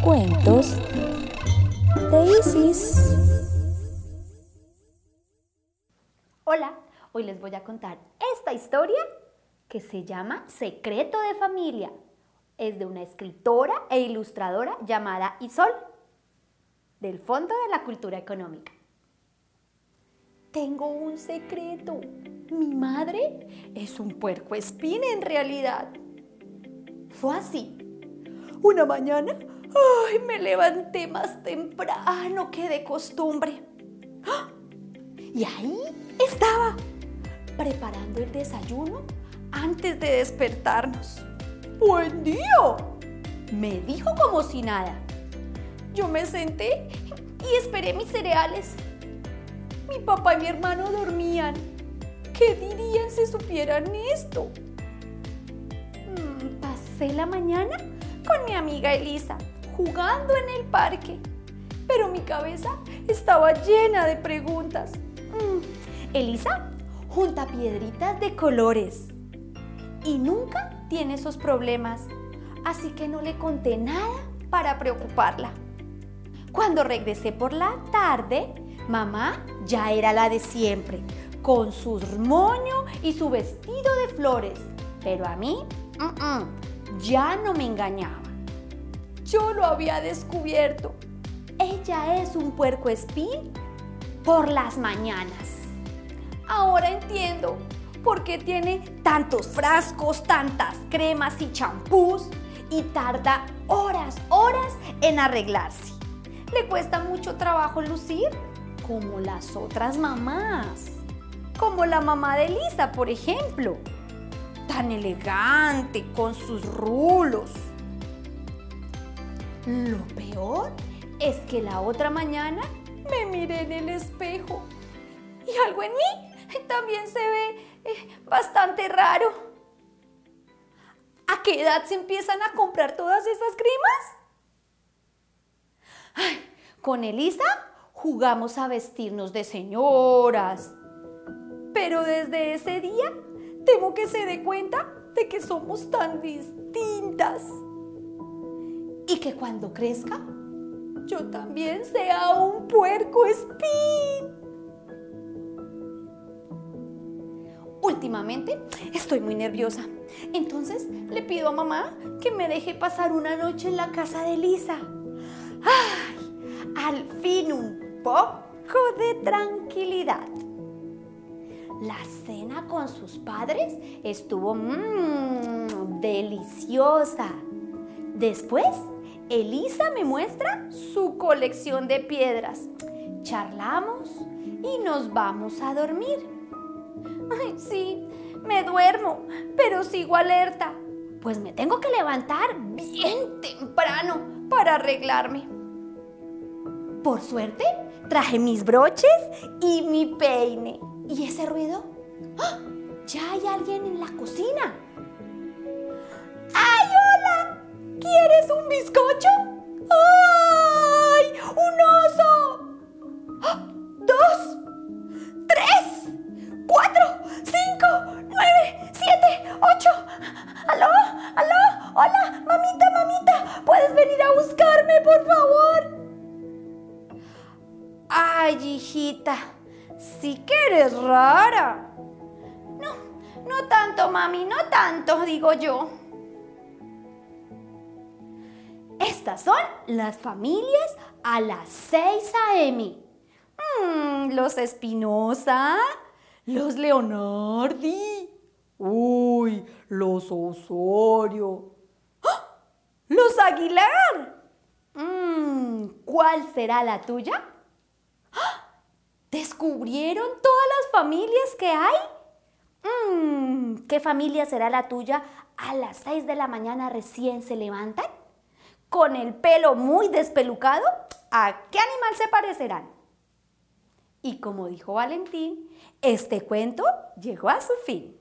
Cuentos de Isis. Hola, hoy les voy a contar esta historia que se llama Secreto de Familia. Es de una escritora e ilustradora llamada Isol, del Fondo de la Cultura Económica. Tengo un secreto. Mi madre es un puerco espín en realidad. Fue así. Una mañana, ay, me levanté más temprano que de costumbre. ¡Ah! Y ahí estaba, preparando el desayuno antes de despertarnos. ¡Buen día! Me dijo como si nada. Yo me senté y esperé mis cereales. Mi papá y mi hermano dormían. ¿Qué dirían si supieran esto? Mm, pasé la mañana con mi amiga Elisa, jugando en el parque. Pero mi cabeza estaba llena de preguntas. Mm, Elisa junta piedritas de colores y nunca tiene esos problemas, así que no le conté nada para preocuparla. Cuando regresé por la tarde, mamá ya era la de siempre, con su moño y su vestido de flores. Pero a mí, ya no me engañaba. Yo lo había descubierto. Ella es un puerco espín por las mañanas. Ahora entiendo por qué tiene tantos frascos, tantas cremas y champús y tarda horas, horas en arreglarse. Le cuesta mucho trabajo lucir como las otras mamás. Como la mamá de Lisa, por ejemplo. Tan elegante, con sus rulos. Lo peor es que la otra mañana me miré en el espejo y algo en mí también se ve eh, bastante raro. ¿A qué edad se empiezan a comprar todas esas cremas? Ay, con Elisa jugamos a vestirnos de señoras. Pero desde ese día temo que se dé cuenta de que somos tan distintas. Y que cuando crezca, yo también sea un puerco espín. Últimamente estoy muy nerviosa. Entonces le pido a mamá que me deje pasar una noche en la casa de Lisa. ¡Ay! Al fin un poco de tranquilidad. La cena con sus padres estuvo mmm, deliciosa. Después, Elisa me muestra su colección de piedras. Charlamos y nos vamos a dormir. Ay, sí, me duermo, pero sigo alerta, pues me tengo que levantar bien temprano para arreglarme. Por suerte, traje mis broches y mi peine. ¿Y ese ruido? ¡Ah! Ya hay alguien en la cocina. ¡Ay, hola! ¿Quieres un bizcocho? Ay, hijita, sí que eres rara. No, no tanto, mami, no tanto, digo yo. Estas son las familias a las 6 a.m. Mm, los Espinosa, los Leonardi, uy, los Osorio, ¡Ah! los Aguilar. Mm, ¿Cuál será la tuya? ¿Descubrieron todas las familias que hay? Mm, ¿Qué familia será la tuya a las 6 de la mañana recién se levantan? ¿Con el pelo muy despelucado? ¿A qué animal se parecerán? Y como dijo Valentín, este cuento llegó a su fin.